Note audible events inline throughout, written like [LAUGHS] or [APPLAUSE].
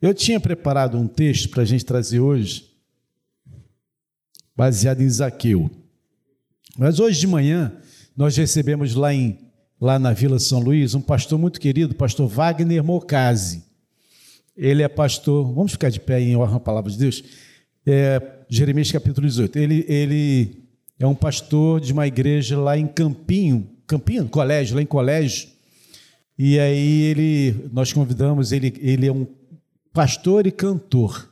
Eu tinha preparado um texto para a gente trazer hoje, baseado em Zaqueu. Mas hoje de manhã, nós recebemos lá, em, lá na Vila São Luís um pastor muito querido, pastor Wagner Mocasi. Ele é pastor, vamos ficar de pé em honra à palavra de Deus? É, Jeremias capítulo 18. Ele, ele é um pastor de uma igreja lá em Campinho, Campinho, colégio, lá em colégio. E aí ele, nós convidamos, ele, ele é um pastor e cantor.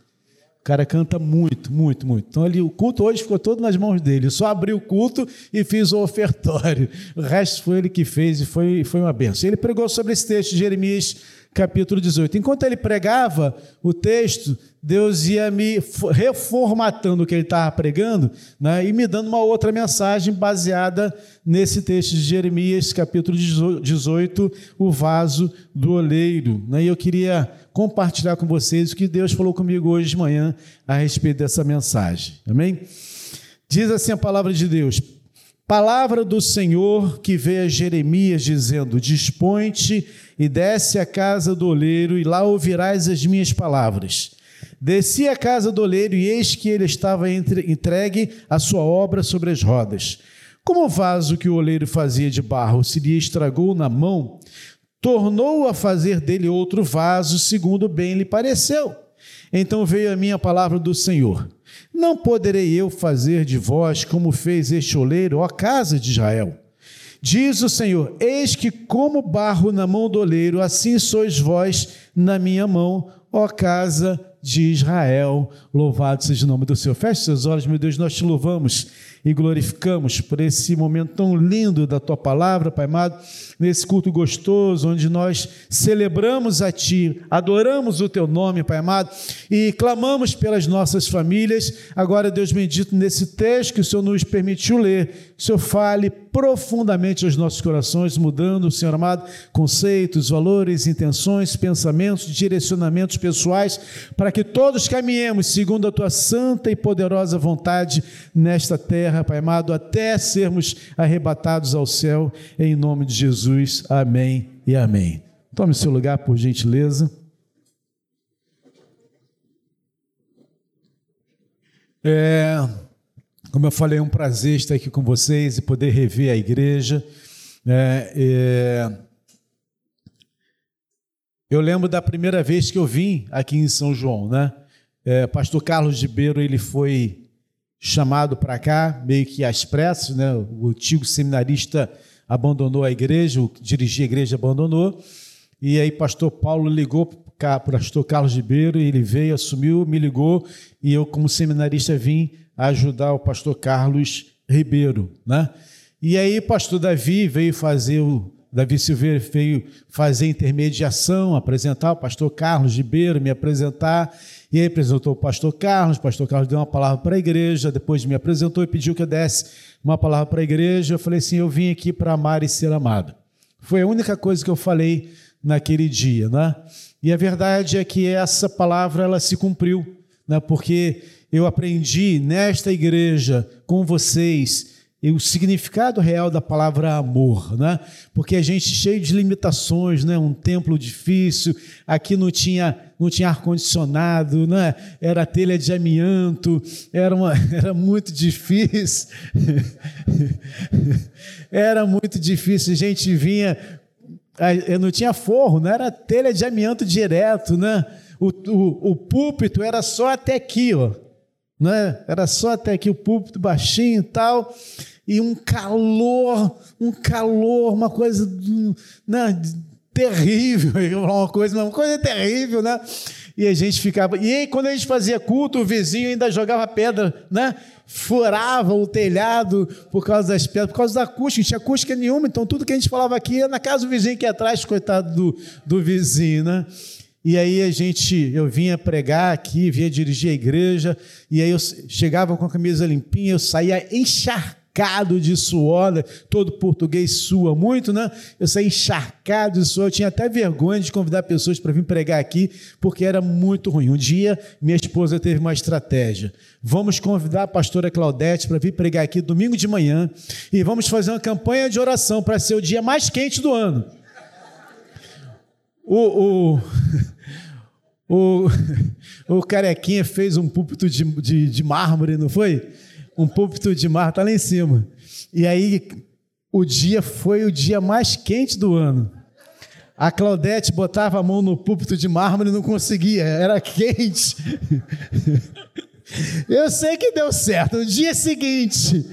O cara canta muito, muito, muito. Então ali, o culto hoje ficou todo nas mãos dele. Eu só abri o culto e fiz o ofertório. O resto foi ele que fez e foi, foi uma benção. Ele pregou sobre esse texto de Jeremias capítulo 18. Enquanto ele pregava o texto, Deus ia me reformatando o que ele estava pregando né, e me dando uma outra mensagem baseada nesse texto de Jeremias, capítulo 18, o vaso do oleiro. Né, e eu queria compartilhar com vocês o que Deus falou comigo hoje de manhã a respeito dessa mensagem. Amém? Diz assim a palavra de Deus: Palavra do Senhor que veio a Jeremias dizendo: Dispõe-te e desce à casa do oleiro, e lá ouvirás as minhas palavras. Desci à casa do oleiro, e eis que ele estava entregue a sua obra sobre as rodas. Como o vaso que o oleiro fazia de barro se lhe estragou na mão, tornou a fazer dele outro vaso, segundo bem lhe pareceu. Então veio a minha palavra do Senhor: Não poderei eu fazer de vós como fez este oleiro, ó casa de Israel? Diz o Senhor: Eis que, como barro na mão do oleiro, assim sois vós na minha mão, ó casa de Israel. Louvado seja o nome do Senhor. Feche seus olhos, meu Deus, nós te louvamos e glorificamos por esse momento tão lindo da tua palavra, Pai amado, nesse culto gostoso, onde nós celebramos a Ti, adoramos o Teu nome, Pai amado, e clamamos pelas nossas famílias. Agora, Deus bendito, nesse texto que o Senhor nos permitiu ler, o Senhor fale profundamente aos nossos corações, mudando, Senhor amado, conceitos, valores, intenções, pensamentos, direcionamentos pessoais, para que todos caminhemos segundo a Tua santa e poderosa vontade nesta terra Pai amado, até sermos arrebatados ao céu, em nome de Jesus. Amém e amém. Tome seu lugar, por gentileza. É, como eu falei, é um prazer estar aqui com vocês e poder rever a igreja. É, é, eu lembro da primeira vez que eu vim aqui em São João, né? É, Pastor Carlos Ribeiro, ele foi chamado para cá, meio que às pressas, né? O antigo seminarista abandonou a igreja, o que dirigia a igreja abandonou, e aí pastor Paulo ligou pastor Carlos Ribeiro, ele veio, assumiu, me ligou, e eu, como seminarista, vim ajudar o pastor Carlos Ribeiro, né? E aí pastor Davi veio fazer o Davi Silveira veio fazer intermediação, apresentar o pastor Carlos Ribeiro, me apresentar, e aí apresentou o pastor Carlos, o pastor Carlos deu uma palavra para a igreja, depois me apresentou e pediu que eu desse uma palavra para a igreja. Eu falei assim: eu vim aqui para amar e ser amado. Foi a única coisa que eu falei naquele dia, né? E a verdade é que essa palavra ela se cumpriu, né? Porque eu aprendi nesta igreja com vocês o significado real da palavra amor, né? Porque a gente cheio de limitações, né? Um templo difícil, aqui não tinha não tinha ar condicionado, né? Era telha de amianto, era uma, [LAUGHS] era muito difícil. [LAUGHS] era muito difícil, a gente vinha eu não tinha forro, não era telha de amianto direto, né? O, o, o púlpito era só até aqui, ó, né? Era só até aqui o púlpito baixinho e tal e um calor, um calor, uma coisa né, terrível, [LAUGHS] uma coisa, uma coisa terrível, né? E a gente ficava. E aí, quando a gente fazia culto, o vizinho ainda jogava pedra, né? Furava o telhado por causa das pedras, por causa da acústica, não tinha acústica nenhuma, então tudo que a gente falava aqui ia na casa do vizinho que atrás, coitado do, do vizinho, né? E aí a gente, eu vinha pregar aqui, vinha dirigir a igreja, e aí eu chegava com a camisa limpinha, eu saía encharcado encharcado de suor, né? todo português sua muito, né? Eu saí encharcado de suor, eu tinha até vergonha de convidar pessoas para vir pregar aqui, porque era muito ruim. Um dia, minha esposa teve uma estratégia. Vamos convidar a pastora Claudete para vir pregar aqui domingo de manhã e vamos fazer uma campanha de oração para ser o dia mais quente do ano. O, o, [LAUGHS] o, [LAUGHS] o Carequinha fez um púlpito de, de, de mármore, não foi? Um púlpito de mármore, está lá em cima. E aí, o dia foi o dia mais quente do ano. A Claudete botava a mão no púlpito de mármore e não conseguia, era quente. [LAUGHS] Eu sei que deu certo. No dia seguinte,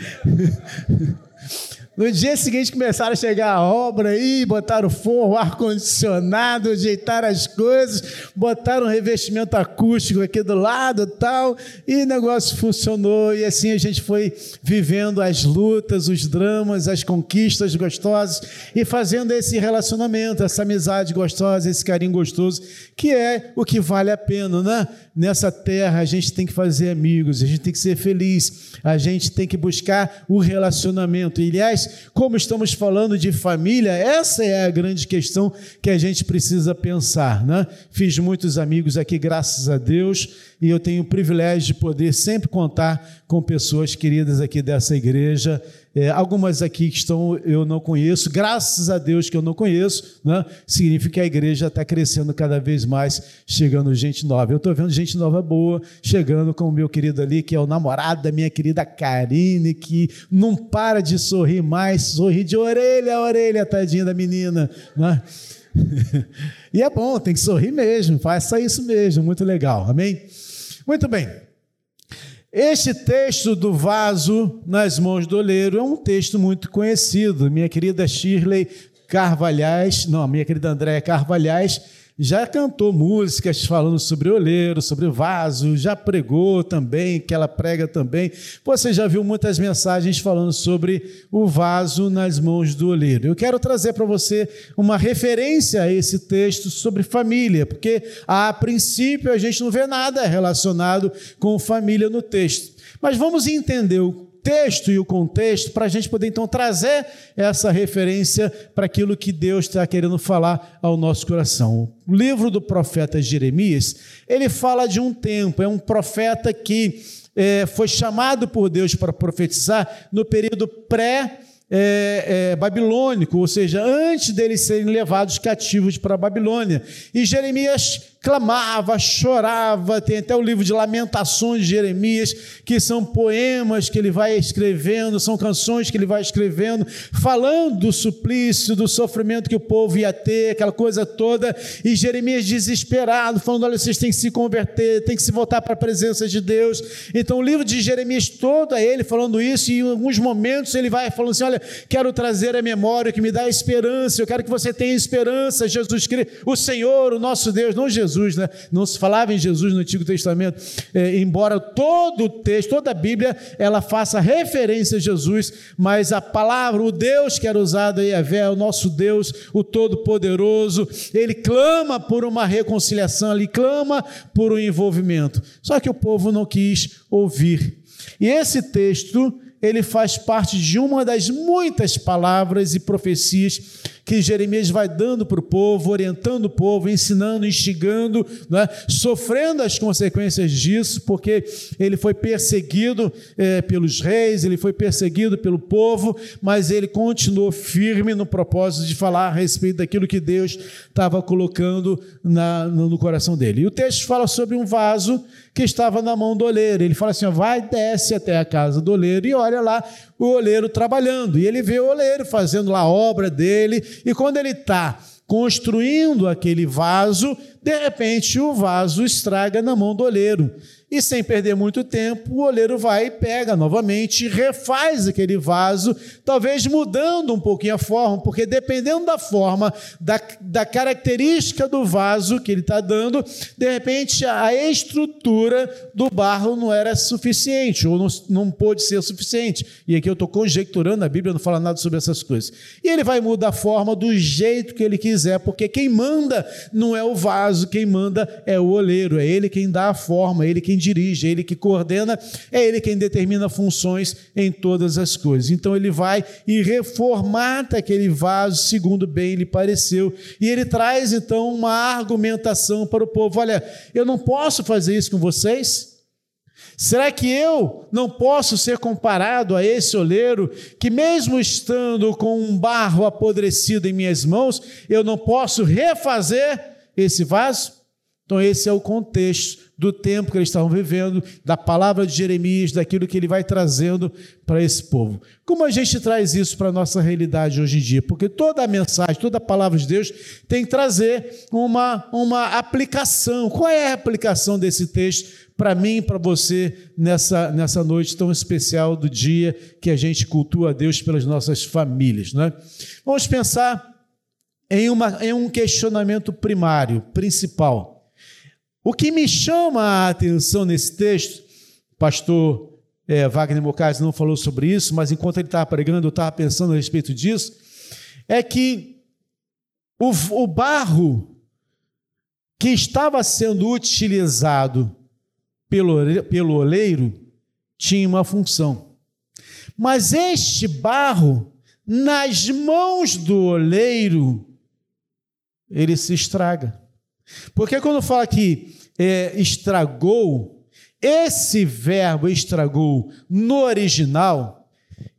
no dia seguinte começaram a chegar a obra aí, botaram forro, ar-condicionado, ajeitaram as coisas, botaram um revestimento acústico aqui do lado tal, e o negócio funcionou, e assim a gente foi vivendo as lutas, os dramas, as conquistas gostosas, e fazendo esse relacionamento, essa amizade gostosa, esse carinho gostoso, que é o que vale a pena, né? Nessa terra a gente tem que fazer amigos, a gente tem que ser feliz, a gente tem que buscar o relacionamento. E, aliás, como estamos falando de família, essa é a grande questão que a gente precisa pensar. Né? Fiz muitos amigos aqui, graças a Deus, e eu tenho o privilégio de poder sempre contar com pessoas queridas aqui dessa igreja. É, algumas aqui que estão eu não conheço, graças a Deus que eu não conheço, né? significa que a igreja está crescendo cada vez mais, chegando gente nova. Eu estou vendo gente nova boa, chegando com o meu querido ali, que é o namorado da minha querida Karine, que não para de sorrir mais, sorri de orelha a orelha, tadinha da menina. Né? [LAUGHS] e é bom, tem que sorrir mesmo, faça isso mesmo, muito legal, amém? Muito bem. Este texto do vaso nas mãos do oleiro é um texto muito conhecido. Minha querida Shirley Carvalhais, não, minha querida Andréia Carvalhais, já cantou músicas falando sobre oleiro, sobre vaso, já pregou também, que ela prega também. Você já viu muitas mensagens falando sobre o vaso nas mãos do oleiro. Eu quero trazer para você uma referência a esse texto sobre família, porque a princípio a gente não vê nada relacionado com família no texto. Mas vamos entender o texto e o contexto para a gente poder então trazer essa referência para aquilo que Deus está querendo falar ao nosso coração. O livro do profeta Jeremias, ele fala de um tempo, é um profeta que é, foi chamado por Deus para profetizar no período pré- é, é, babilônico, ou seja, antes deles serem levados cativos para a Babilônia. E Jeremias clamava, chorava, tem até o livro de Lamentações de Jeremias, que são poemas que ele vai escrevendo, são canções que ele vai escrevendo, falando do suplício, do sofrimento que o povo ia ter, aquela coisa toda, e Jeremias desesperado, falando: olha, vocês têm que se converter, têm que se voltar para a presença de Deus. Então, o livro de Jeremias todo é ele falando isso, e em alguns momentos ele vai falando assim: olha, quero trazer a memória que me dá esperança, eu quero que você tenha esperança, Jesus Cristo, o Senhor, o nosso Deus, não Jesus Jesus, né? não se falava em Jesus no Antigo Testamento, é, embora todo o texto, toda a Bíblia, ela faça referência a Jesus, mas a palavra, o Deus que era usado aí, é o nosso Deus, o Todo-Poderoso, ele clama por uma reconciliação, ele clama por um envolvimento. Só que o povo não quis ouvir. E esse texto, ele faz parte de uma das muitas palavras e profecias que Jeremias vai dando para o povo, orientando o povo, ensinando, instigando, é? sofrendo as consequências disso, porque ele foi perseguido é, pelos reis, ele foi perseguido pelo povo, mas ele continuou firme no propósito de falar a respeito daquilo que Deus estava colocando na, no coração dele. E o texto fala sobre um vaso que estava na mão do oleiro. Ele fala assim: ó, vai, desce até a casa do oleiro e olha lá o oleiro trabalhando. E ele vê o oleiro fazendo lá a obra dele, e quando ele está construindo aquele vaso, de repente o vaso estraga na mão do oleiro. E sem perder muito tempo, o oleiro vai e pega novamente refaz aquele vaso, talvez mudando um pouquinho a forma, porque dependendo da forma, da, da característica do vaso que ele está dando, de repente a estrutura do barro não era suficiente, ou não, não pôde ser suficiente. E aqui eu estou conjecturando, a Bíblia não fala nada sobre essas coisas. E ele vai mudar a forma do jeito que ele quiser, porque quem manda não é o vaso, quem manda é o oleiro, é ele quem dá a forma, é ele quem dirige, é ele que coordena, é ele quem determina funções em todas as coisas. Então ele vai e reformata aquele vaso segundo bem lhe pareceu. E ele traz então uma argumentação para o povo: olha, eu não posso fazer isso com vocês. Será que eu não posso ser comparado a esse oleiro que, mesmo estando com um barro apodrecido em minhas mãos, eu não posso refazer esse vaso? Então, esse é o contexto do tempo que eles estavam vivendo, da palavra de Jeremias, daquilo que ele vai trazendo para esse povo. Como a gente traz isso para a nossa realidade hoje em dia? Porque toda a mensagem, toda a palavra de Deus tem que trazer uma, uma aplicação. Qual é a aplicação desse texto para mim e para você nessa, nessa noite tão especial do dia que a gente cultua a Deus pelas nossas famílias? Né? Vamos pensar em, uma, em um questionamento primário, principal. O que me chama a atenção nesse texto, pastor é, Wagner Mocasi não falou sobre isso, mas enquanto ele estava pregando, eu estava pensando a respeito disso, é que o, o barro que estava sendo utilizado pelo, pelo oleiro tinha uma função. Mas este barro, nas mãos do oleiro, ele se estraga. Porque quando fala que é, estragou, esse verbo estragou no original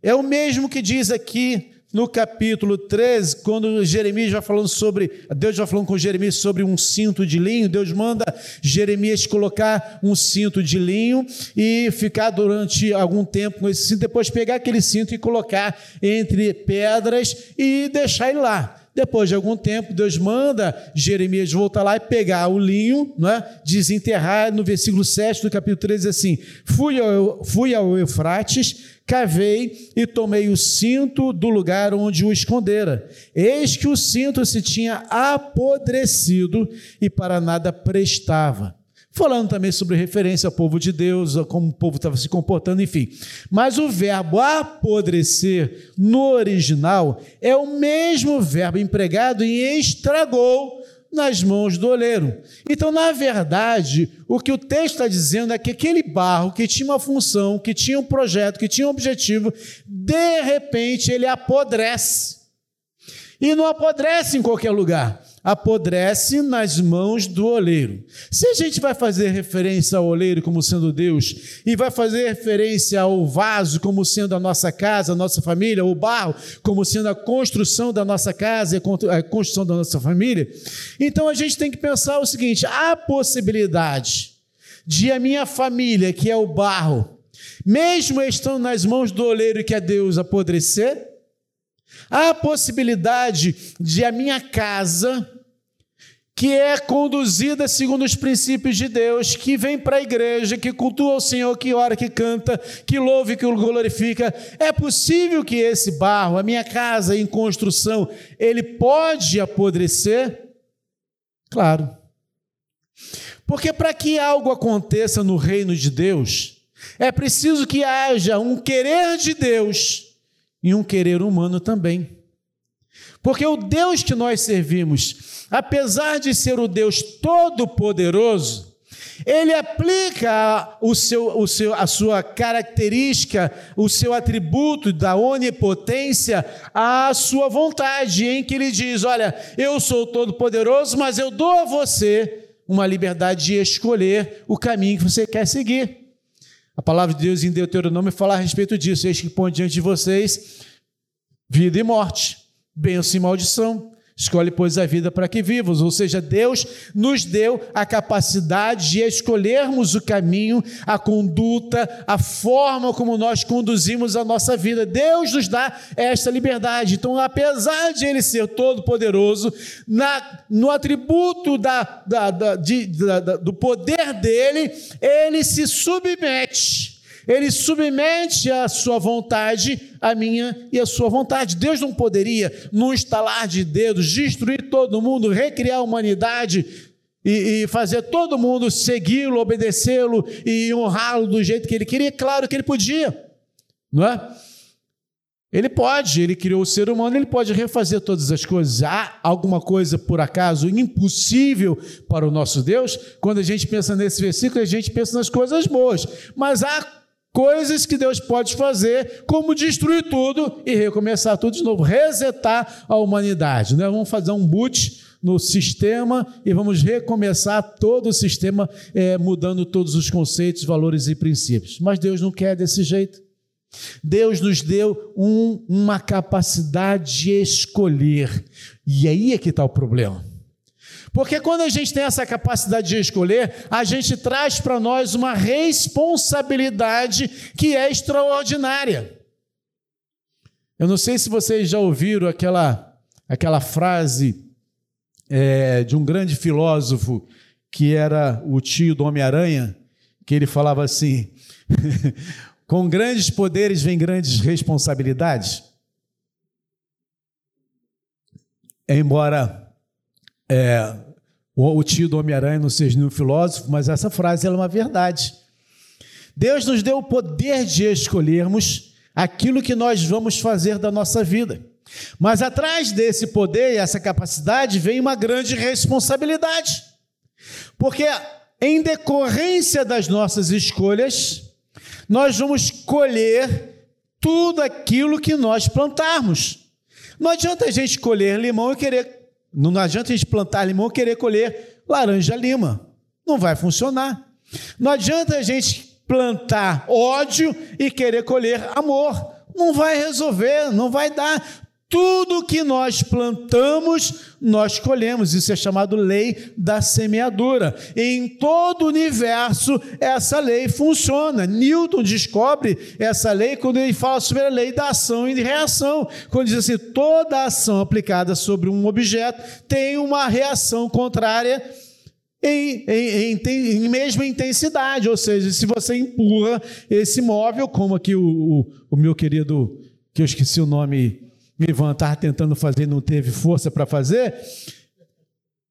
é o mesmo que diz aqui no capítulo 13, quando Jeremias vai falando sobre, Deus vai falando com Jeremias sobre um cinto de linho, Deus manda Jeremias colocar um cinto de linho e ficar durante algum tempo com esse cinto, depois pegar aquele cinto e colocar entre pedras e deixar ele lá. Depois de algum tempo, Deus manda Jeremias voltar lá e pegar o linho, não é? desenterrar, no versículo 7 do capítulo 13, assim: fui ao, fui ao Eufrates, cavei e tomei o cinto do lugar onde o escondera. Eis que o cinto se tinha apodrecido e para nada prestava falando também sobre referência ao povo de Deus, como o povo estava se comportando, enfim. Mas o verbo apodrecer no original é o mesmo verbo empregado em estragou nas mãos do oleiro. Então, na verdade, o que o texto está dizendo é que aquele barro que tinha uma função, que tinha um projeto, que tinha um objetivo, de repente ele apodrece. E não apodrece em qualquer lugar apodrece nas mãos do oleiro. Se a gente vai fazer referência ao oleiro como sendo Deus, e vai fazer referência ao vaso como sendo a nossa casa, a nossa família, o barro como sendo a construção da nossa casa e a construção da nossa família, então a gente tem que pensar o seguinte: há possibilidade de a minha família, que é o barro, mesmo estando nas mãos do oleiro que é Deus, apodrecer? Há a possibilidade de a minha casa, que é conduzida segundo os princípios de Deus, que vem para a igreja, que cultua o Senhor, que ora, que canta, que louve, que o glorifica. É possível que esse barro, a minha casa em construção, ele pode apodrecer? Claro. Porque para que algo aconteça no reino de Deus, é preciso que haja um querer de Deus e um querer humano também. Porque o Deus que nós servimos, apesar de ser o Deus todo-poderoso, ele aplica o seu, o seu, a sua característica, o seu atributo da onipotência à sua vontade, em que ele diz: Olha, eu sou todo-poderoso, mas eu dou a você uma liberdade de escolher o caminho que você quer seguir. A palavra de Deus em Deuteronômio fala a respeito disso. Eis que põe diante de vocês vida e morte, bênção e maldição. Escolhe, pois, a vida para que vivos. Ou seja, Deus nos deu a capacidade de escolhermos o caminho, a conduta, a forma como nós conduzimos a nossa vida. Deus nos dá esta liberdade. Então, apesar de Ele ser todo-poderoso, no atributo da, da, da, de, do poder dele, Ele se submete ele submete a sua vontade, a minha e a sua vontade. Deus não poderia, num estalar de dedos, destruir todo mundo, recriar a humanidade e, e fazer todo mundo segui-lo, obedecê-lo e honrá-lo do jeito que ele queria. Claro que ele podia, não é? Ele pode, ele criou o ser humano, ele pode refazer todas as coisas. Há alguma coisa, por acaso, impossível para o nosso Deus? Quando a gente pensa nesse versículo, a gente pensa nas coisas boas. Mas há coisas que Deus pode fazer, como destruir tudo e recomeçar tudo de novo, resetar a humanidade. Né? Vamos fazer um boot no sistema e vamos recomeçar todo o sistema, é, mudando todos os conceitos, valores e princípios. Mas Deus não quer desse jeito. Deus nos deu um, uma capacidade de escolher. E aí é que está o problema. Porque quando a gente tem essa capacidade de escolher, a gente traz para nós uma responsabilidade que é extraordinária. Eu não sei se vocês já ouviram aquela, aquela frase é, de um grande filósofo que era o tio do Homem-Aranha, que ele falava assim: [LAUGHS] com grandes poderes vem grandes responsabilidades. Embora é, o, o, tio do Homem-Aranha não seja nenhum filósofo, mas essa frase é uma verdade. Deus nos deu o poder de escolhermos aquilo que nós vamos fazer da nossa vida. Mas atrás desse poder e essa capacidade vem uma grande responsabilidade. Porque em decorrência das nossas escolhas, nós vamos colher tudo aquilo que nós plantarmos. Não adianta a gente colher limão e querer. Não adianta a gente plantar limão e querer colher laranja-lima. Não vai funcionar. Não adianta a gente plantar ódio e querer colher amor. Não vai resolver, não vai dar. Tudo que nós plantamos, nós colhemos. Isso é chamado lei da semeadura. Em todo o universo, essa lei funciona. Newton descobre essa lei quando ele fala sobre a lei da ação e de reação. Quando diz assim: toda ação aplicada sobre um objeto tem uma reação contrária em, em, em, em, mesma intensidade, ou seja, se você empurra esse móvel, como aqui o, o, o meu querido, que eu esqueci o nome Ivan estava tentando fazer não teve força para fazer.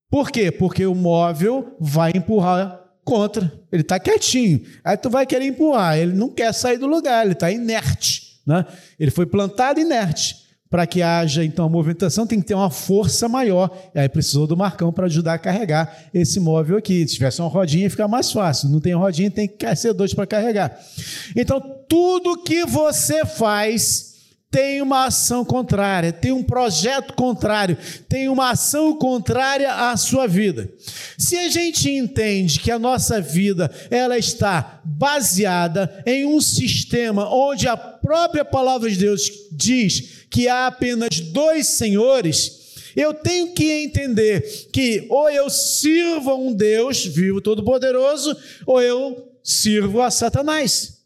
Por quê? Porque o móvel vai empurrar contra. Ele está quietinho. Aí tu vai querer empurrar. Ele não quer sair do lugar, ele está inerte. Né? Ele foi plantado inerte. Para que haja então a movimentação, tem que ter uma força maior. E aí precisou do Marcão para ajudar a carregar esse móvel aqui. Se tivesse uma rodinha, fica mais fácil. Não tem rodinha, tem que ser dois para carregar. Então, tudo que você faz tem uma ação contrária, tem um projeto contrário, tem uma ação contrária à sua vida. Se a gente entende que a nossa vida ela está baseada em um sistema onde a própria palavra de Deus diz que há apenas dois senhores, eu tenho que entender que ou eu sirvo a um Deus vivo todo-poderoso, ou eu sirvo a Satanás.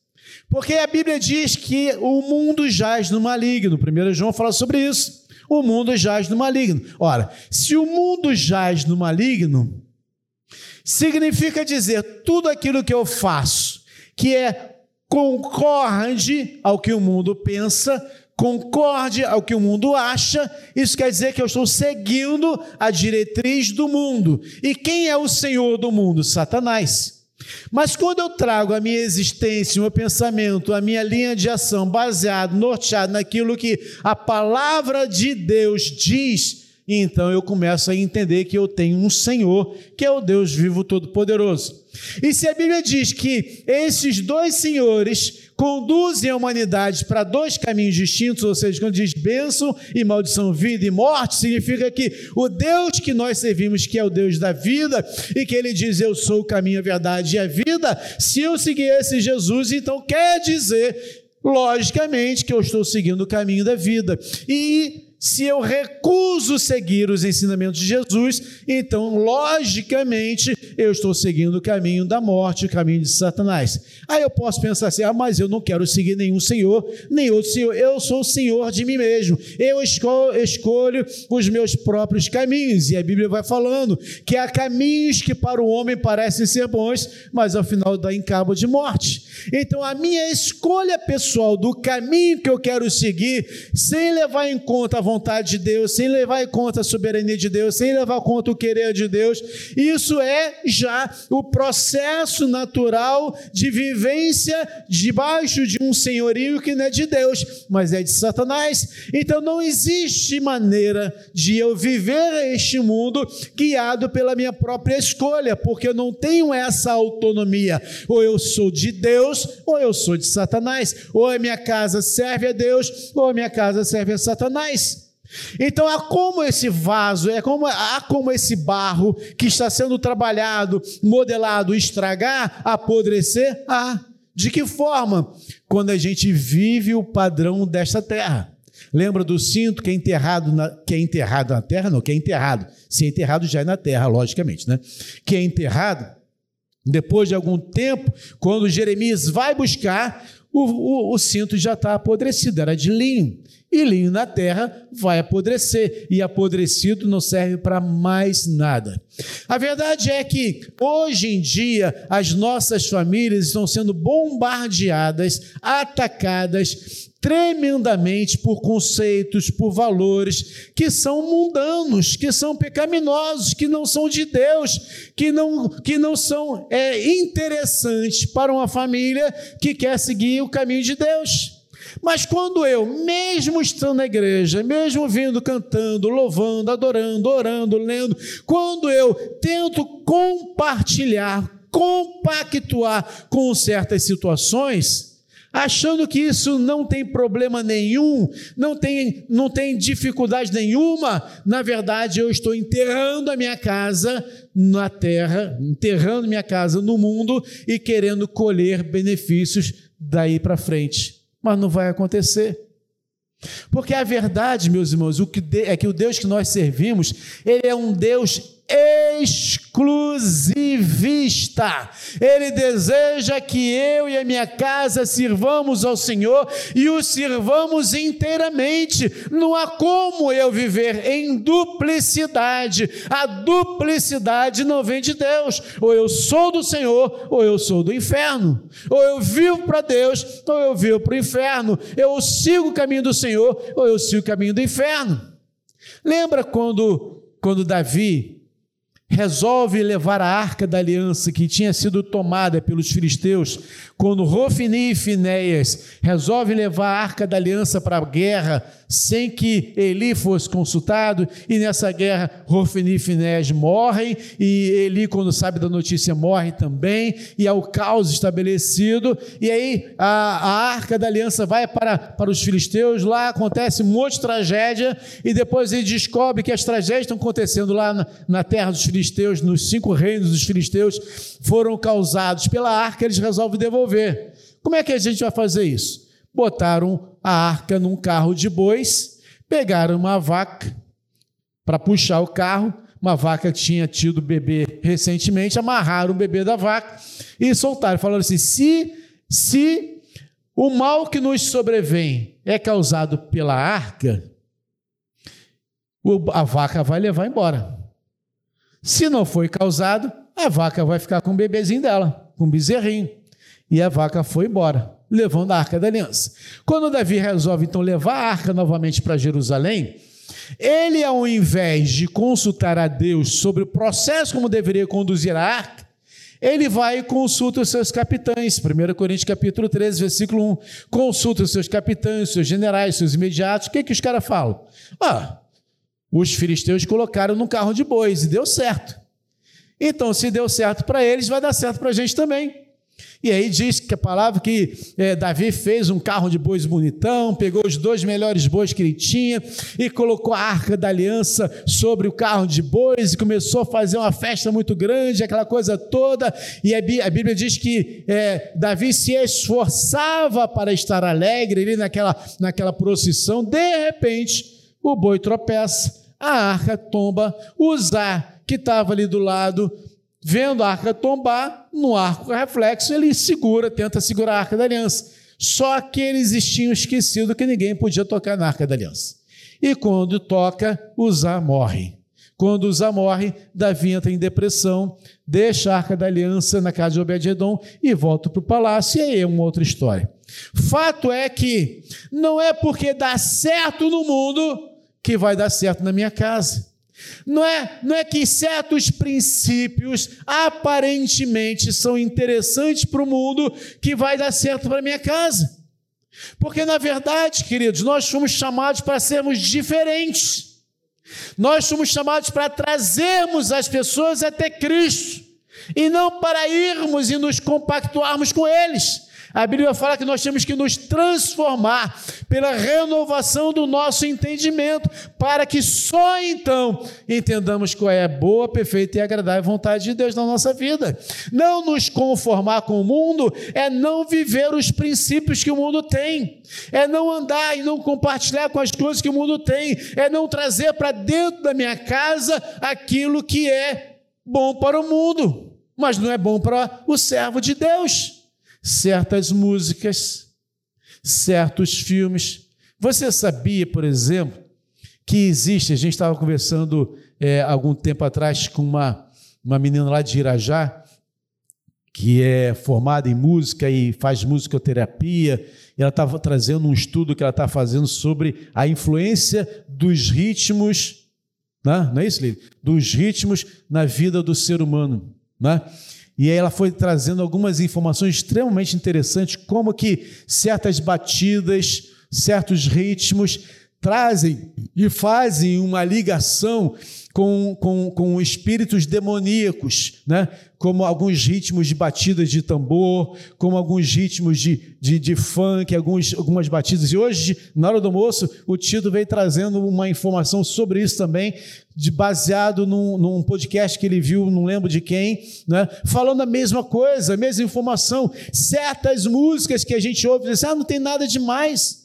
Porque a Bíblia diz que o mundo jaz no maligno. 1 João fala sobre isso. O mundo jaz no maligno. Ora, se o mundo jaz no maligno, significa dizer tudo aquilo que eu faço, que é concorde ao que o mundo pensa, concorde ao que o mundo acha, isso quer dizer que eu estou seguindo a diretriz do mundo. E quem é o senhor do mundo? Satanás. Mas quando eu trago a minha existência, o meu pensamento, a minha linha de ação baseado, norteado naquilo que a palavra de Deus diz, então eu começo a entender que eu tenho um Senhor, que é o Deus vivo todo-poderoso. E se a Bíblia diz que esses dois senhores conduzem a humanidade para dois caminhos distintos, ou seja, quando diz bênção e maldição, vida e morte, significa que o Deus que nós servimos, que é o Deus da vida, e que ele diz: Eu sou o caminho, a verdade e a vida, se eu seguir esse Jesus, então quer dizer logicamente que eu estou seguindo o caminho da vida. E se eu recuso seguir os ensinamentos de Jesus, então, logicamente, eu estou seguindo o caminho da morte, o caminho de Satanás. Aí eu posso pensar assim: ah, mas eu não quero seguir nenhum Senhor, nem outro Senhor, eu sou o Senhor de mim mesmo, eu escolho, escolho os meus próprios caminhos. E a Bíblia vai falando que há caminhos que para o homem parecem ser bons, mas ao final dá em cabo de morte. Então, a minha escolha pessoal do caminho que eu quero seguir, sem levar em conta a vontade de Deus, sem levar em conta a soberania de Deus, sem levar em conta o querer de Deus, isso é já o processo natural de vivência debaixo de um senhorio que não é de Deus, mas é de Satanás. Então, não existe maneira de eu viver este mundo guiado pela minha própria escolha, porque eu não tenho essa autonomia. Ou eu sou de Deus ou eu sou de Satanás. Ou a minha casa serve a Deus ou a minha casa serve a Satanás. Então há como esse vaso, é como há como esse barro que está sendo trabalhado, modelado, estragar, apodrecer? Ah, de que forma? Quando a gente vive o padrão desta terra. Lembra do cinto que é enterrado na, que é enterrado na terra? Não, que é enterrado. Se é enterrado já é na terra, logicamente, né? Que é enterrado. Depois de algum tempo, quando Jeremias vai buscar, o, o, o cinto já está apodrecido, era de linho. E linho na terra vai apodrecer, e apodrecido não serve para mais nada. A verdade é que hoje em dia as nossas famílias estão sendo bombardeadas, atacadas tremendamente por conceitos, por valores que são mundanos, que são pecaminosos, que não são de Deus, que não, que não são é, interessantes para uma família que quer seguir o caminho de Deus. Mas quando eu, mesmo estando na igreja, mesmo vindo cantando, louvando, adorando, orando, lendo, quando eu tento compartilhar, compactuar com certas situações, achando que isso não tem problema nenhum, não tem, não tem dificuldade nenhuma, na verdade eu estou enterrando a minha casa na terra, enterrando minha casa no mundo e querendo colher benefícios daí para frente. Mas não vai acontecer. Porque a verdade, meus irmãos, é que o Deus que nós servimos, ele é um Deus exclusivista. Ele deseja que eu e a minha casa sirvamos ao Senhor e o sirvamos inteiramente. Não há como eu viver em duplicidade. A duplicidade não vem de Deus. Ou eu sou do Senhor, ou eu sou do inferno. Ou eu vivo para Deus, ou eu vivo para o inferno. Eu sigo o caminho do Senhor, ou eu sigo o caminho do inferno. Lembra quando, quando Davi resolve levar a arca da aliança que tinha sido tomada pelos filisteus, quando Rofini e Finéias resolve levar a arca da aliança para a guerra sem que Eli fosse consultado, e nessa guerra Rofini e Finés morrem, e Eli, quando sabe da notícia, morre também, e há o caos estabelecido, e aí a, a arca da aliança vai para, para os filisteus, lá acontece um monte de tragédia, e depois ele descobre que as tragédias estão acontecendo lá na, na terra dos filisteus, nos cinco reinos dos filisteus, foram causados pela arca, eles resolvem devolver. Como é que a gente vai fazer isso? Botaram a arca num carro de bois, pegaram uma vaca para puxar o carro, uma vaca tinha tido bebê recentemente, amarraram o bebê da vaca e soltaram, falando assim: se, se o mal que nos sobrevém é causado pela arca, a vaca vai levar embora. Se não foi causado, a vaca vai ficar com o bebezinho dela, com o bezerrinho. E a vaca foi embora levando a arca da aliança. Quando Davi resolve então levar a arca novamente para Jerusalém, ele, ao invés de consultar a Deus sobre o processo como deveria conduzir a arca, ele vai e consulta os seus capitães. 1 Coríntios capítulo 13, versículo 1. Consulta os seus capitães, seus generais, seus imediatos. O que, que os caras falam? Ah, os filisteus colocaram no carro de bois e deu certo. Então, se deu certo para eles, vai dar certo para a gente também. E aí diz que a palavra que é, Davi fez um carro de bois bonitão, pegou os dois melhores bois que ele tinha e colocou a arca da aliança sobre o carro de bois e começou a fazer uma festa muito grande, aquela coisa toda. E a Bíblia diz que é, Davi se esforçava para estar alegre ali naquela, naquela procissão. De repente, o boi tropeça, a arca tomba, Zá, que estava ali do lado, vendo a arca tombar, no arco reflexo, ele segura, tenta segurar a arca da aliança. Só que eles tinham esquecido que ninguém podia tocar na arca da aliança. E quando toca, Uzá morre. Quando Uzá morre, Davi entra em depressão, deixa a arca da aliança na casa de Obed-Edom e volta para o palácio. E aí é uma outra história. Fato é que não é porque dá certo no mundo que vai dar certo na minha casa. Não é, não é que certos princípios aparentemente são interessantes para o mundo que vai dar certo para minha casa. Porque, na verdade, queridos, nós fomos chamados para sermos diferentes. Nós somos chamados para trazermos as pessoas até Cristo. E não para irmos e nos compactuarmos com eles. A Bíblia fala que nós temos que nos transformar pela renovação do nosso entendimento, para que só então entendamos qual é a boa, perfeita e agradável vontade de Deus na nossa vida. Não nos conformar com o mundo é não viver os princípios que o mundo tem, é não andar e não compartilhar com as coisas que o mundo tem, é não trazer para dentro da minha casa aquilo que é bom para o mundo, mas não é bom para o servo de Deus certas músicas, certos filmes. Você sabia, por exemplo, que existe, a gente estava conversando é, algum tempo atrás com uma, uma menina lá de Irajá, que é formada em música e faz musicoterapia, e ela estava trazendo um estudo que ela está fazendo sobre a influência dos ritmos, né? não é isso, Lili? Dos ritmos na vida do ser humano. Né? E aí ela foi trazendo algumas informações extremamente interessantes, como que certas batidas, certos ritmos trazem e fazem uma ligação com, com, com espíritos demoníacos, né? como alguns ritmos de batidas de tambor, como alguns ritmos de, de, de funk, alguns, algumas batidas. E hoje, na hora do almoço, o Tito veio trazendo uma informação sobre isso também, de, baseado num, num podcast que ele viu, não lembro de quem, né? falando a mesma coisa, a mesma informação. Certas músicas que a gente ouve, diz, ah, não tem nada demais.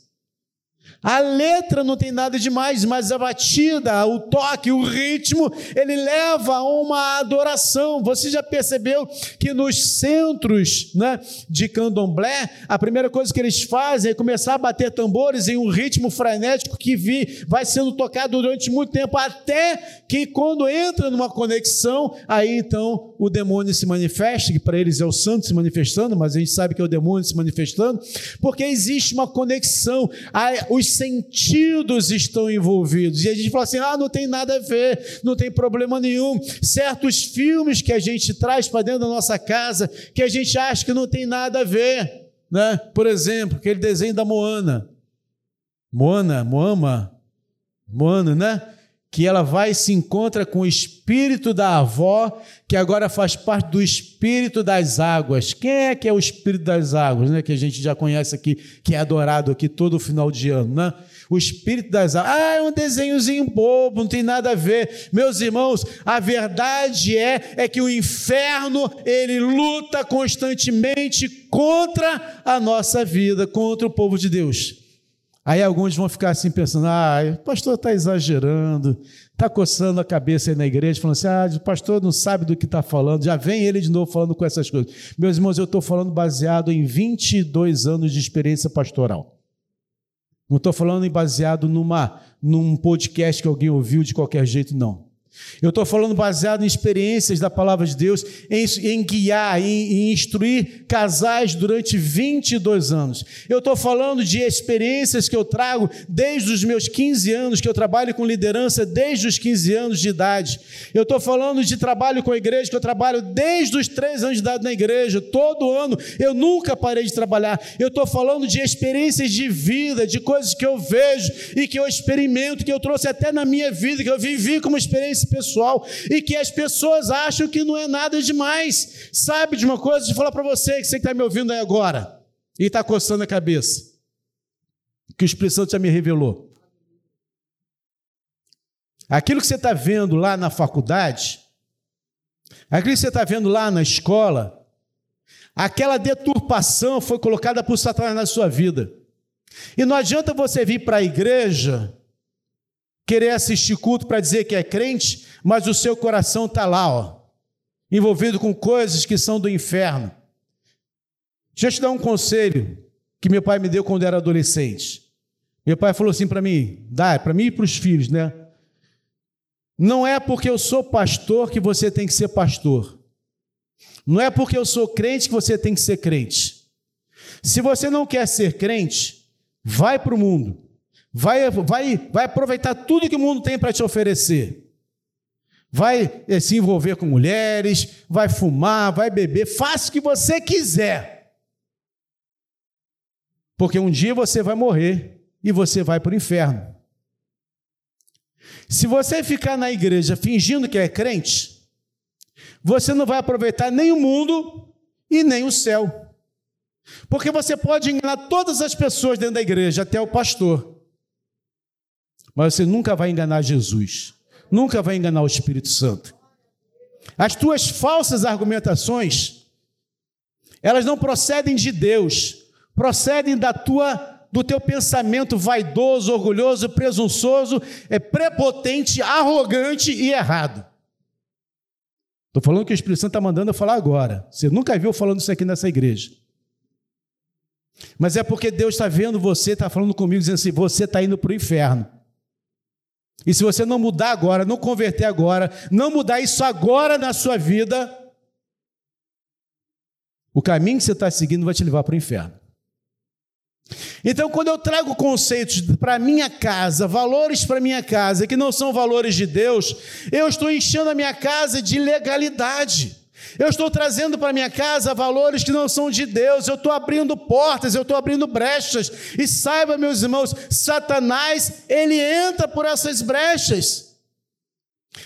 A letra não tem nada demais, mas a batida, o toque, o ritmo, ele leva a uma adoração. Você já percebeu que nos centros né, de candomblé, a primeira coisa que eles fazem é começar a bater tambores em um ritmo frenético que vi, vai sendo tocado durante muito tempo, até que quando entra numa conexão, aí então o demônio se manifesta, que para eles é o santo se manifestando, mas a gente sabe que é o demônio se manifestando, porque existe uma conexão. Os sentidos estão envolvidos. E a gente fala assim: ah, não tem nada a ver, não tem problema nenhum. Certos filmes que a gente traz para dentro da nossa casa, que a gente acha que não tem nada a ver. Né? Por exemplo, aquele desenho da Moana. Moana, Moama, Moana, né? Que ela vai e se encontra com o espírito da avó, que agora faz parte do espírito das águas. Quem é que é o espírito das águas, né? Que a gente já conhece aqui, que é adorado aqui todo final de ano, né? O espírito das águas. Ah, é um desenhozinho bobo, não tem nada a ver. Meus irmãos, a verdade é é que o inferno, ele luta constantemente contra a nossa vida, contra o povo de Deus. Aí alguns vão ficar assim pensando: ah, o pastor está exagerando, está coçando a cabeça aí na igreja, falando assim: ah, o pastor não sabe do que está falando, já vem ele de novo falando com essas coisas. Meus irmãos, eu estou falando baseado em 22 anos de experiência pastoral. Não estou falando baseado numa, num podcast que alguém ouviu de qualquer jeito, não. Eu estou falando baseado em experiências da palavra de Deus, em, em guiar, em, em, instruir casais durante 22 anos. Eu estou falando de experiências que eu trago desde os meus 15 anos, que eu trabalho com liderança desde os 15 anos de idade. Eu estou falando de trabalho com a igreja, que eu trabalho desde os 3 anos de idade na igreja. Todo ano eu nunca parei de trabalhar. Eu estou falando de experiências de vida, de coisas que eu vejo e que eu experimento, que eu trouxe até na minha vida, que eu vivi como experiência pessoal e que as pessoas acham que não é nada demais. Sabe de uma coisa? De falar para você, que você está me ouvindo aí agora e está coçando a cabeça, que o Espírito Santo já me revelou. Aquilo que você está vendo lá na faculdade, aquilo que você está vendo lá na escola, aquela deturpação foi colocada por Satanás na sua vida. E não adianta você vir para a igreja querer assistir culto para dizer que é crente, mas o seu coração está lá, ó, envolvido com coisas que são do inferno. Deixa eu te dar um conselho que meu pai me deu quando era adolescente. Meu pai falou assim para mim, dá, para mim e para os filhos, né? Não é porque eu sou pastor que você tem que ser pastor. Não é porque eu sou crente que você tem que ser crente. Se você não quer ser crente, vai para o mundo vai, vai, vai aproveitar tudo que o mundo tem para te oferecer. Vai eh, se envolver com mulheres, vai fumar, vai beber, faça o que você quiser. Porque um dia você vai morrer e você vai para o inferno. Se você ficar na igreja fingindo que é crente, você não vai aproveitar nem o mundo e nem o céu. Porque você pode enganar todas as pessoas dentro da igreja, até o pastor. Mas você nunca vai enganar Jesus, nunca vai enganar o Espírito Santo. As tuas falsas argumentações, elas não procedem de Deus, procedem da tua do teu pensamento vaidoso, orgulhoso, presunçoso, é prepotente, arrogante e errado. Estou falando que o Espírito Santo está mandando eu falar agora. Você nunca viu falando isso aqui nessa igreja. Mas é porque Deus está vendo você, está falando comigo, dizendo assim: você está indo para o inferno. E se você não mudar agora, não converter agora, não mudar isso agora na sua vida, o caminho que você está seguindo vai te levar para o inferno. Então, quando eu trago conceitos para minha casa, valores para minha casa, que não são valores de Deus, eu estou enchendo a minha casa de legalidade. Eu estou trazendo para minha casa valores que não são de Deus, eu estou abrindo portas, eu estou abrindo brechas. E saiba, meus irmãos, Satanás, ele entra por essas brechas,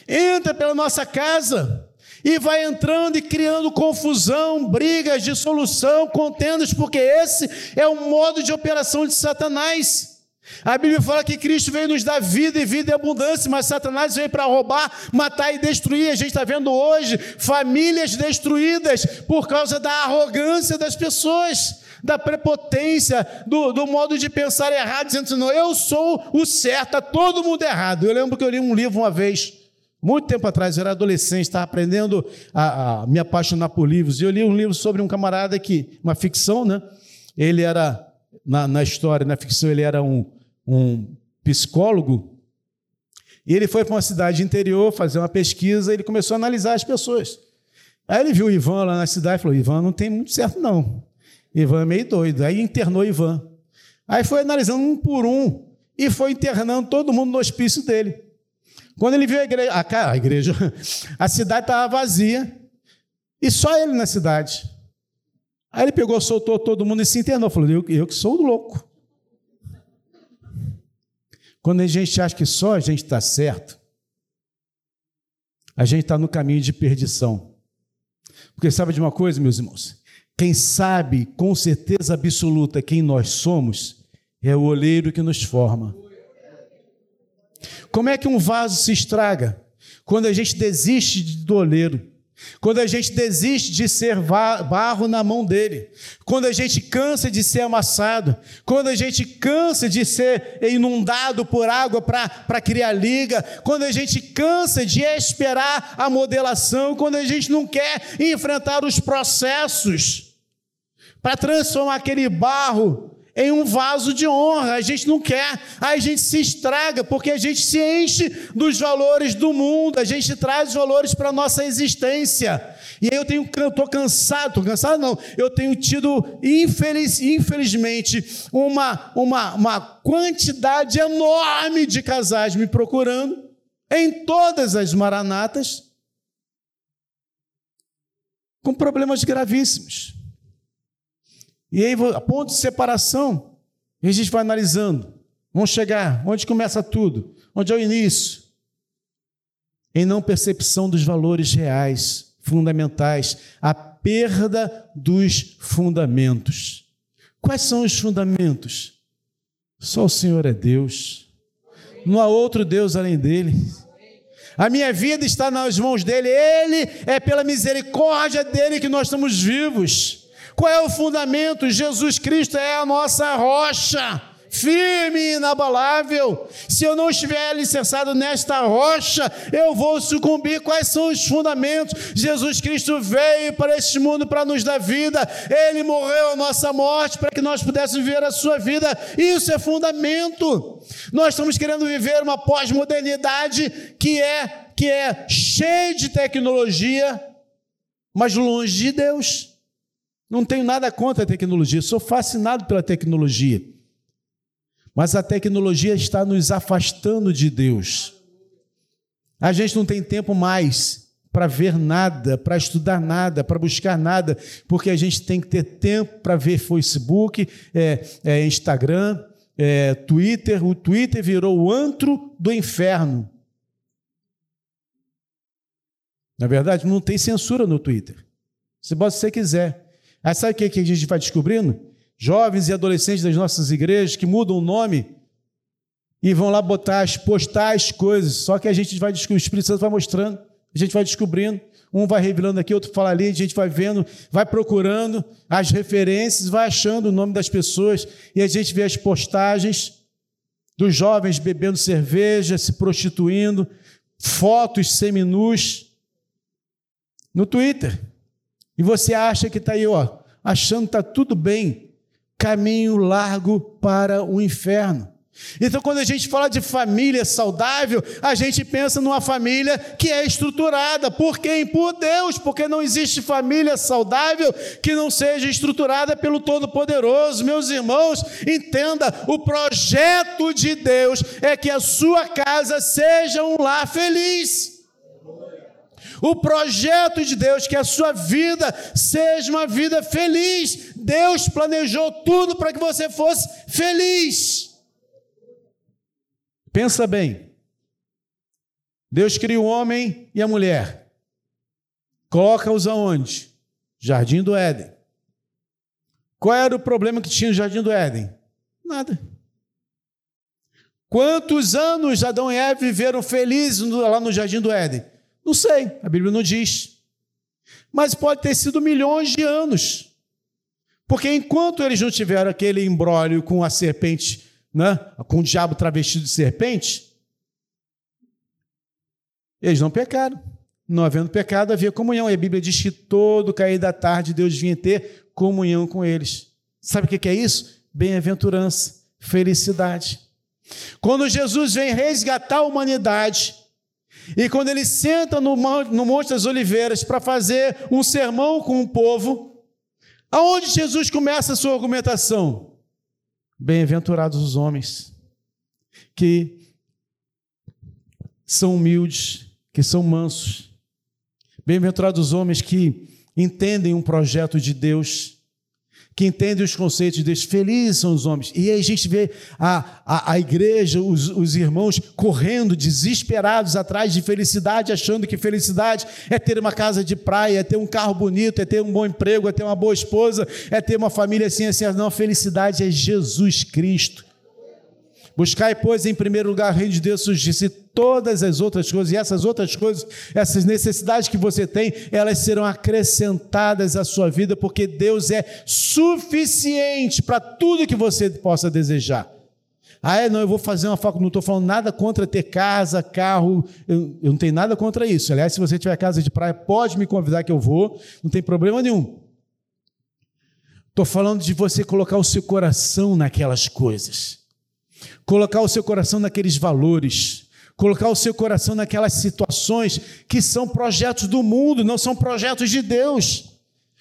entra pela nossa casa e vai entrando e criando confusão, brigas, dissolução, contendas, porque esse é o modo de operação de Satanás. A Bíblia fala que Cristo veio nos dar vida e vida em abundância, mas Satanás veio para roubar, matar e destruir. A gente está vendo hoje famílias destruídas por causa da arrogância das pessoas, da prepotência, do, do modo de pensar errado, dizendo assim: não, eu sou o certo, está todo mundo errado. Eu lembro que eu li um livro uma vez, muito tempo atrás, eu era adolescente, estava aprendendo a, a me apaixonar por livros, e eu li um livro sobre um camarada que, uma ficção, né? Ele era na, na história, na ficção, ele era um, um psicólogo, e ele foi para uma cidade interior fazer uma pesquisa, ele começou a analisar as pessoas. Aí ele viu o Ivan lá na cidade e falou: Ivan não tem muito certo, não. Ivan é meio doido. Aí internou Ivan. Aí foi analisando um por um e foi internando todo mundo no hospício dele. Quando ele viu a igreja, a, a, igreja, [LAUGHS] a cidade estava vazia e só ele na cidade. Aí ele pegou, soltou todo mundo e se internou. Falou: Eu, eu que sou louco. Quando a gente acha que só a gente está certo, a gente está no caminho de perdição. Porque sabe de uma coisa, meus irmãos? Quem sabe com certeza absoluta quem nós somos é o olheiro que nos forma. Como é que um vaso se estraga? Quando a gente desiste do olheiro. Quando a gente desiste de ser barro na mão dele, quando a gente cansa de ser amassado, quando a gente cansa de ser inundado por água para criar liga, quando a gente cansa de esperar a modelação, quando a gente não quer enfrentar os processos para transformar aquele barro em um vaso de honra. A gente não quer, a gente se estraga, porque a gente se enche dos valores do mundo, a gente traz valores para a nossa existência. E aí eu tenho, estou cansado, estou cansado não, eu tenho tido, infeliz, infelizmente, uma, uma, uma quantidade enorme de casais me procurando, em todas as maranatas, com problemas gravíssimos. E aí, ponto de separação, a gente vai analisando. Vamos chegar, onde começa tudo? Onde é o início? Em não percepção dos valores reais, fundamentais, a perda dos fundamentos. Quais são os fundamentos? Só o Senhor é Deus. Não há outro Deus além dele. A minha vida está nas mãos dele. Ele é pela misericórdia dele que nós estamos vivos. Qual é o fundamento? Jesus Cristo é a nossa rocha, firme e inabalável. Se eu não estiver alicerçado nesta rocha, eu vou sucumbir. Quais são os fundamentos? Jesus Cristo veio para este mundo para nos dar vida, ele morreu a nossa morte para que nós pudéssemos viver a sua vida. Isso é fundamento. Nós estamos querendo viver uma pós-modernidade que é que é cheia de tecnologia, mas longe de Deus. Não tenho nada contra a tecnologia, sou fascinado pela tecnologia. Mas a tecnologia está nos afastando de Deus. A gente não tem tempo mais para ver nada, para estudar nada, para buscar nada, porque a gente tem que ter tempo para ver Facebook, é, é, Instagram, é, Twitter. O Twitter virou o antro do inferno. Na verdade, não tem censura no Twitter. Você pode se você quiser. Aí sabe o que a gente vai descobrindo? Jovens e adolescentes das nossas igrejas que mudam o nome e vão lá botar, postar as coisas. Só que a gente vai o Espírito Santo vai mostrando, a gente vai descobrindo. Um vai revelando aqui, outro fala ali, a gente vai vendo, vai procurando as referências, vai achando o nome das pessoas e a gente vê as postagens dos jovens bebendo cerveja, se prostituindo, fotos seminus no Twitter. E você acha que está aí, ó, achando que está tudo bem, caminho largo para o inferno. Então, quando a gente fala de família saudável, a gente pensa numa família que é estruturada. Por quem? Por Deus, porque não existe família saudável que não seja estruturada pelo Todo-Poderoso. Meus irmãos, entenda: o projeto de Deus é que a sua casa seja um lar feliz. O projeto de Deus, que a sua vida seja uma vida feliz. Deus planejou tudo para que você fosse feliz. Pensa bem. Deus cria o homem e a mulher. Coloca-os aonde? Jardim do Éden. Qual era o problema que tinha no Jardim do Éden? Nada. Quantos anos Adão e Eva viveram felizes lá no Jardim do Éden? Não sei, a Bíblia não diz. Mas pode ter sido milhões de anos. Porque enquanto eles não tiveram aquele embrólio com a serpente né, com o diabo travestido de serpente, eles não pecaram. Não havendo pecado, havia comunhão. E a Bíblia diz que todo cair da tarde Deus vinha ter comunhão com eles. Sabe o que é isso? Bem-aventurança, felicidade. Quando Jesus vem resgatar a humanidade, e quando ele senta no Monte das Oliveiras para fazer um sermão com o povo, aonde Jesus começa a sua argumentação? Bem-aventurados os homens que são humildes, que são mansos. Bem-aventurados os homens que entendem um projeto de Deus que entendem os conceitos de Deus. Felizes são os homens. E aí a gente vê a, a, a igreja, os, os irmãos correndo, desesperados atrás de felicidade, achando que felicidade é ter uma casa de praia, é ter um carro bonito, é ter um bom emprego, é ter uma boa esposa, é ter uma família assim, assim. Não, felicidade é Jesus Cristo. Buscai, pois, em primeiro lugar o reino de Deus, justiça todas as outras coisas, e essas outras coisas, essas necessidades que você tem, elas serão acrescentadas à sua vida, porque Deus é suficiente para tudo que você possa desejar. Ah, é, não, eu vou fazer uma faculdade, não estou falando nada contra ter casa, carro, eu, eu não tenho nada contra isso. Aliás, se você tiver casa de praia, pode me convidar que eu vou, não tem problema nenhum. Estou falando de você colocar o seu coração naquelas coisas colocar o seu coração naqueles valores, colocar o seu coração naquelas situações que são projetos do mundo, não são projetos de Deus.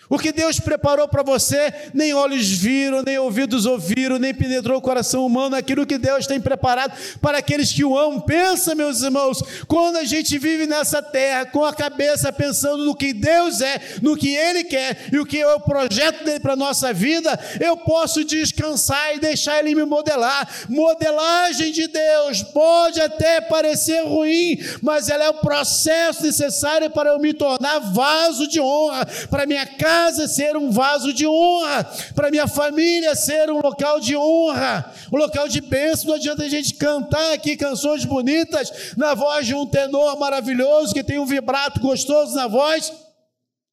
O que Deus preparou para você, nem olhos viram, nem ouvidos ouviram, nem penetrou o coração humano, aquilo que Deus tem preparado para aqueles que o amam. Pensa, meus irmãos, quando a gente vive nessa terra com a cabeça pensando no que Deus é, no que Ele quer e o que é o projeto dele para a nossa vida, eu posso descansar e deixar Ele me modelar. Modelagem de Deus pode até parecer ruim, mas ela é o processo necessário para eu me tornar vaso de honra para minha casa casa ser um vaso de honra, para minha família ser um local de honra, um local de bênção. Não adianta a gente cantar aqui canções bonitas na voz de um tenor maravilhoso que tem um vibrato gostoso na voz.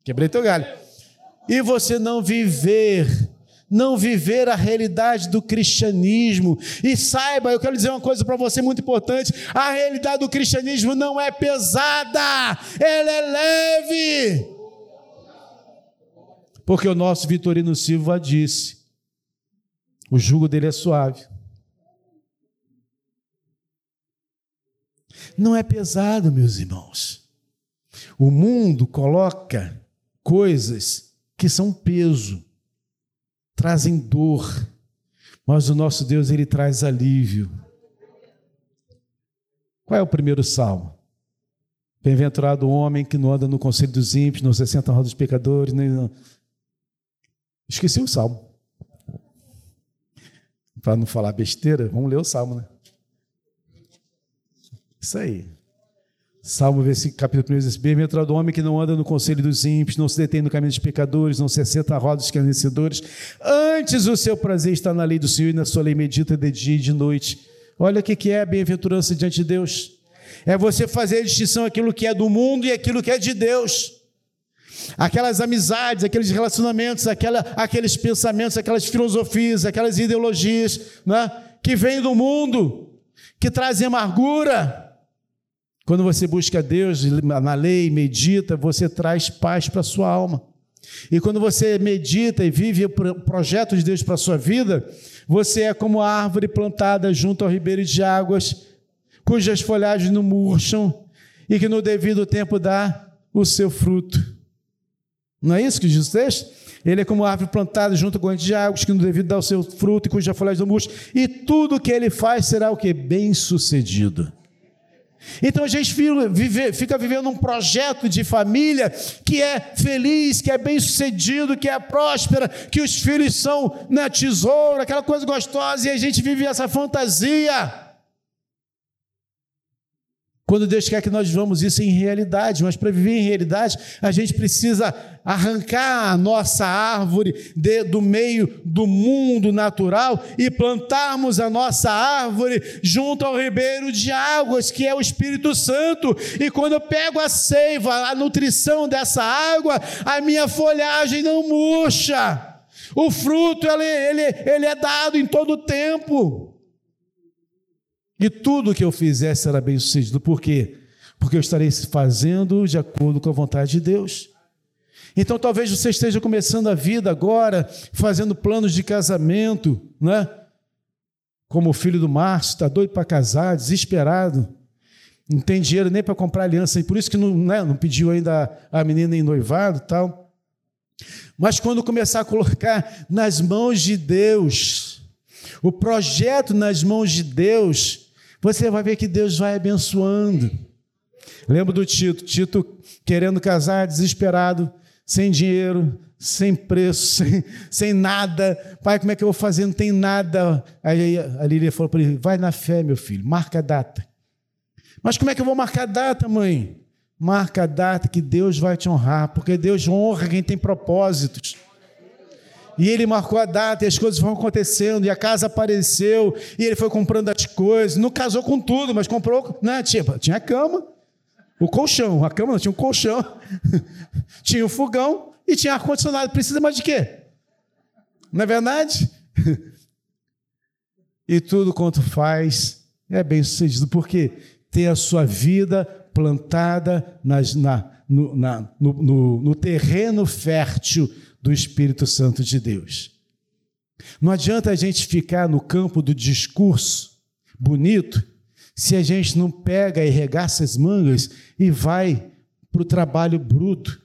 Quebrei teu galho. E você não viver não viver a realidade do cristianismo. E saiba, eu quero dizer uma coisa para você muito importante: a realidade do cristianismo não é pesada, ela é leve. Porque o nosso Vitorino Silva disse: o jugo dele é suave. Não é pesado, meus irmãos. O mundo coloca coisas que são peso, trazem dor, mas o nosso Deus ele traz alívio. Qual é o primeiro salmo? Bem-aventurado o homem que não anda no conselho dos ímpios, não se senta roda dos pecadores, nem Esqueci o salmo. Para não falar besteira, vamos ler o salmo, né? Isso aí. Salmo capítulo 1, bem-aventurado o homem que não anda no conselho dos ímpios, não se detém no caminho dos pecadores, não se assenta a roda dos escarnecedores. Antes o seu prazer está na lei do Senhor e na sua lei medita de dia e de noite. Olha o que é a bem-aventurança diante de Deus. É você fazer a distinção aquilo que é do mundo e aquilo que é de Deus. Aquelas amizades, aqueles relacionamentos, aquela, aqueles pensamentos, aquelas filosofias, aquelas ideologias né, que vêm do mundo, que trazem amargura quando você busca Deus na lei, medita, você traz paz para a sua alma. E quando você medita e vive o projeto de Deus para a sua vida, você é como a árvore plantada junto ao ribeiro de águas, cujas folhagens não murcham e que no devido tempo dá o seu fruto. Não é isso que diz o texto? Ele é como árvore plantada junto com corrente de águas, que no devido dá o seu fruto e cuja folhagem não murcha. E tudo que ele faz será o que? Bem sucedido. Então a gente fica vivendo um projeto de família que é feliz, que é bem sucedido, que é próspera, que os filhos são na tesouro, aquela coisa gostosa, e a gente vive essa fantasia. Quando Deus quer que nós vivamos isso em realidade, mas para viver em realidade, a gente precisa arrancar a nossa árvore de, do meio do mundo natural e plantarmos a nossa árvore junto ao ribeiro de águas, que é o Espírito Santo. E quando eu pego a seiva, a nutrição dessa água, a minha folhagem não murcha. O fruto ele, ele, ele é dado em todo o tempo. E tudo que eu fizer será bem sucedido. Por quê? Porque eu estarei fazendo de acordo com a vontade de Deus. Então talvez você esteja começando a vida agora, fazendo planos de casamento, né? Como o filho do Márcio, está doido para casar, desesperado, não tem dinheiro nem para comprar aliança, e por isso que não, né, não pediu ainda a menina em noivado tal. Mas quando começar a colocar nas mãos de Deus, o projeto nas mãos de Deus, você vai ver que Deus vai abençoando. Lembro do Tito, Tito querendo casar, desesperado, sem dinheiro, sem preço, [LAUGHS] sem, sem nada. Pai, como é que eu vou fazer? Não tem nada. Aí a Lília falou para ele: vai na fé, meu filho, marca a data. Mas como é que eu vou marcar a data, mãe? Marca a data que Deus vai te honrar, porque Deus honra quem tem propósitos. E ele marcou a data e as coisas foram acontecendo, e a casa apareceu, e ele foi comprando as coisas. Não casou com tudo, mas comprou, né? Tinha, tinha a cama, o colchão. A cama não tinha um colchão, [LAUGHS] tinha o um fogão e tinha ar-condicionado. Precisa mais de quê? Não é verdade? [LAUGHS] e tudo quanto faz é bem sucedido, porque tem a sua vida plantada nas, na, no, na, no, no, no terreno fértil do Espírito Santo de Deus. Não adianta a gente ficar no campo do discurso bonito se a gente não pega e regaça as mangas e vai para o trabalho bruto,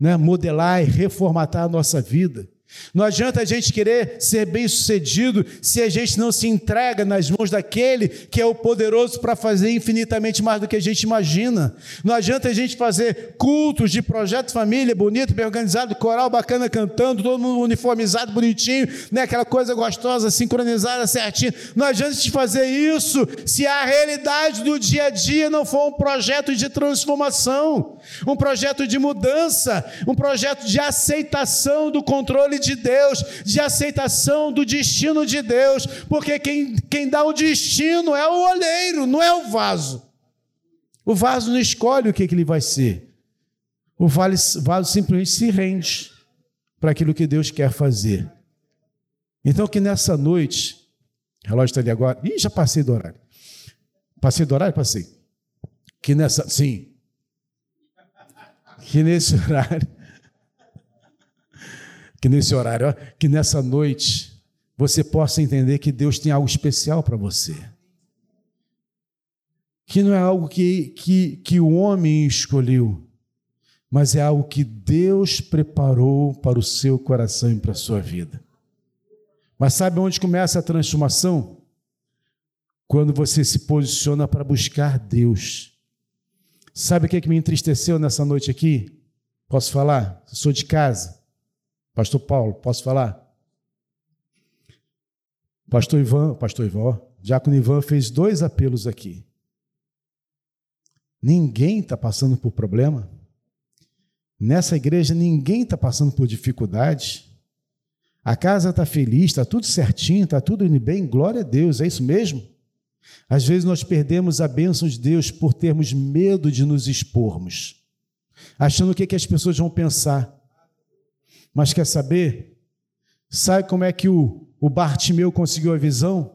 né? modelar e reformatar a nossa vida. Não adianta a gente querer ser bem-sucedido se a gente não se entrega nas mãos daquele que é o poderoso para fazer infinitamente mais do que a gente imagina. Não adianta a gente fazer cultos de projeto família bonito, bem organizado, coral bacana cantando, todo mundo uniformizado, bonitinho, né? aquela coisa gostosa, sincronizada, certinho. Não adianta a gente fazer isso se a realidade do dia a dia não for um projeto de transformação, um projeto de mudança, um projeto de aceitação do controle de Deus, de aceitação do destino de Deus, porque quem, quem dá o destino é o olheiro, não é o vaso. O vaso não escolhe o que, que ele vai ser. O vaso simplesmente se rende para aquilo que Deus quer fazer. Então, que nessa noite, o relógio está ali agora. Ih, já passei do horário. Passei do horário? Passei. Que nessa. Sim. Que nesse [LAUGHS] horário que nesse horário, que nessa noite, você possa entender que Deus tem algo especial para você. Que não é algo que, que, que o homem escolheu, mas é algo que Deus preparou para o seu coração e para a sua vida. Mas sabe onde começa a transformação? Quando você se posiciona para buscar Deus. Sabe o que, é que me entristeceu nessa noite aqui? Posso falar? Eu sou de casa. Pastor Paulo, posso falar? Pastor Ivan, Pastor Ivan, Diácono Ivan fez dois apelos aqui. ninguém está passando por problema. Nessa igreja, ninguém está passando por dificuldade. A casa está feliz, está tudo certinho, está tudo indo bem, glória a Deus, é isso mesmo? Às vezes nós perdemos a bênção de Deus por termos medo de nos expormos, achando o que, que as pessoas vão pensar. Mas quer saber? Sabe como é que o, o Bartimeu conseguiu a visão?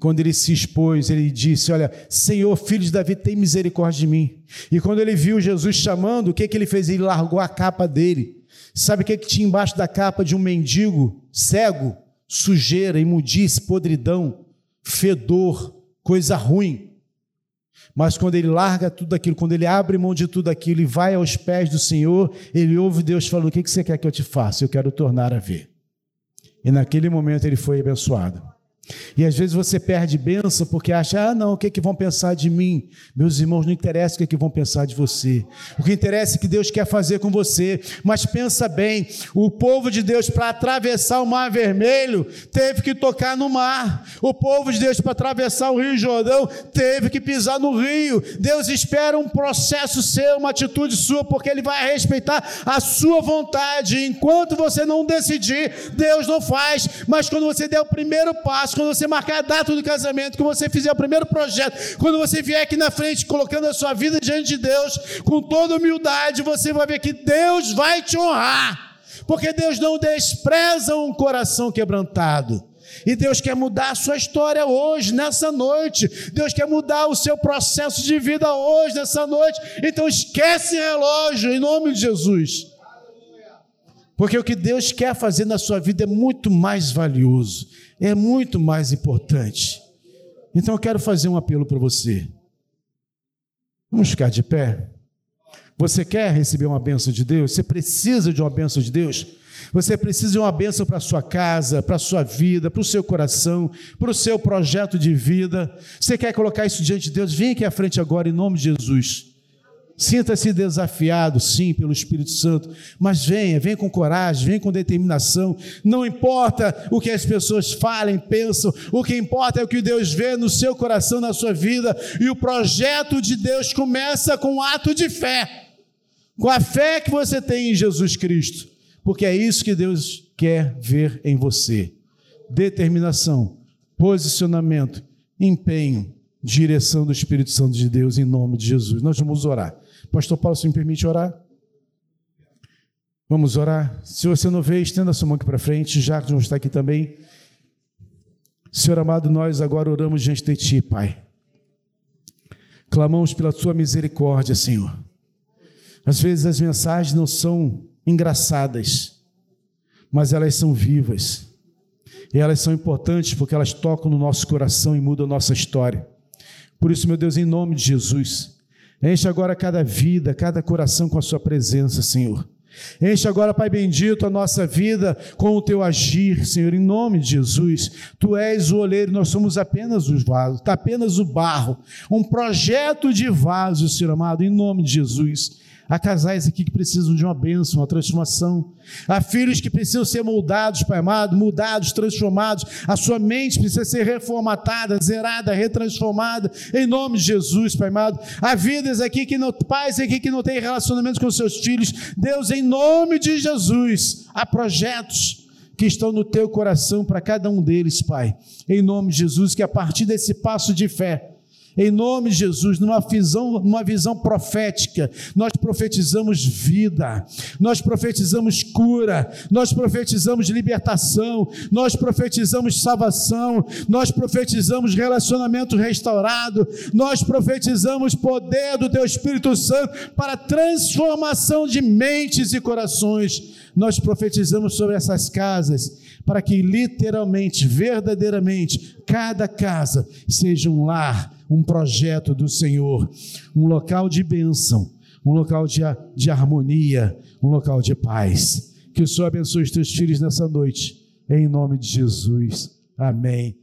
Quando ele se expôs, ele disse: Olha, Senhor, filho de Davi, tem misericórdia de mim. E quando ele viu Jesus chamando, o que, que ele fez? Ele largou a capa dele Sabe o que, que tinha embaixo da capa de um mendigo cego? Sujeira, imundice, podridão, fedor, coisa ruim. Mas quando ele larga tudo aquilo, quando ele abre mão de tudo aquilo e vai aos pés do Senhor, ele ouve Deus falando: O que você quer que eu te faça? Eu quero tornar a ver. E naquele momento ele foi abençoado. E às vezes você perde bênção porque acha, ah, não, o que, é que vão pensar de mim? Meus irmãos, não interessa o que, é que vão pensar de você. O que interessa é que Deus quer fazer com você. Mas pensa bem: o povo de Deus, para atravessar o Mar Vermelho, teve que tocar no mar. O povo de Deus, para atravessar o Rio Jordão, teve que pisar no rio. Deus espera um processo seu, uma atitude sua, porque Ele vai respeitar a sua vontade. Enquanto você não decidir, Deus não faz. Mas quando você der o primeiro passo, quando você marcar a data do casamento, quando você fizer o primeiro projeto, quando você vier aqui na frente colocando a sua vida diante de Deus, com toda humildade, você vai ver que Deus vai te honrar, porque Deus não despreza um coração quebrantado. E Deus quer mudar a sua história hoje, nessa noite. Deus quer mudar o seu processo de vida hoje, nessa noite. Então esquece relógio, em nome de Jesus. Porque o que Deus quer fazer na sua vida é muito mais valioso é muito mais importante. Então eu quero fazer um apelo para você. Vamos ficar de pé? Você quer receber uma bênção de Deus? Você precisa de uma bênção de Deus? Você precisa de uma bênção para a sua casa, para a sua vida, para o seu coração, para o seu projeto de vida. Você quer colocar isso diante de Deus? Vem aqui à frente agora, em nome de Jesus. Sinta-se desafiado, sim, pelo Espírito Santo, mas venha, venha com coragem, venha com determinação. Não importa o que as pessoas falem, pensam, o que importa é o que Deus vê no seu coração, na sua vida. E o projeto de Deus começa com um ato de fé, com a fé que você tem em Jesus Cristo, porque é isso que Deus quer ver em você: determinação, posicionamento, empenho, direção do Espírito Santo de Deus, em nome de Jesus. Nós vamos orar. Pastor Paulo, se me permite orar? Vamos orar. Se você não vê, estenda a sua mão aqui para frente. Jacques está aqui também. Senhor amado, nós agora oramos diante de Ti, Pai. Clamamos pela Tua misericórdia, Senhor. Às vezes as mensagens não são engraçadas, mas elas são vivas. E elas são importantes porque elas tocam no nosso coração e mudam a nossa história. Por isso, meu Deus, em nome de Jesus, Enche agora cada vida, cada coração com a sua presença, Senhor. Enche agora, Pai bendito, a nossa vida com o teu agir, Senhor, em nome de Jesus. Tu és o oleiro, nós somos apenas os vasos, está apenas o barro, um projeto de vaso, Senhor amado, em nome de Jesus. Há casais aqui que precisam de uma bênção, uma transformação. Há filhos que precisam ser moldados, Pai amado, mudados, transformados. A sua mente precisa ser reformatada, zerada, retransformada. Em nome de Jesus, Pai amado. Há vidas aqui que não, pais aqui que não têm relacionamentos com seus filhos. Deus, em nome de Jesus, há projetos que estão no teu coração para cada um deles, Pai. Em nome de Jesus, que a partir desse passo de fé, em nome de Jesus, numa visão, numa visão profética, nós profetizamos vida, nós profetizamos cura, nós profetizamos libertação, nós profetizamos salvação, nós profetizamos relacionamento restaurado, nós profetizamos poder do Teu Espírito Santo para transformação de mentes e corações. Nós profetizamos sobre essas casas para que literalmente, verdadeiramente, cada casa seja um lar um projeto do Senhor, um local de bênção, um local de, de harmonia, um local de paz. Que o Senhor abençoe os teus filhos nessa noite, em nome de Jesus. Amém.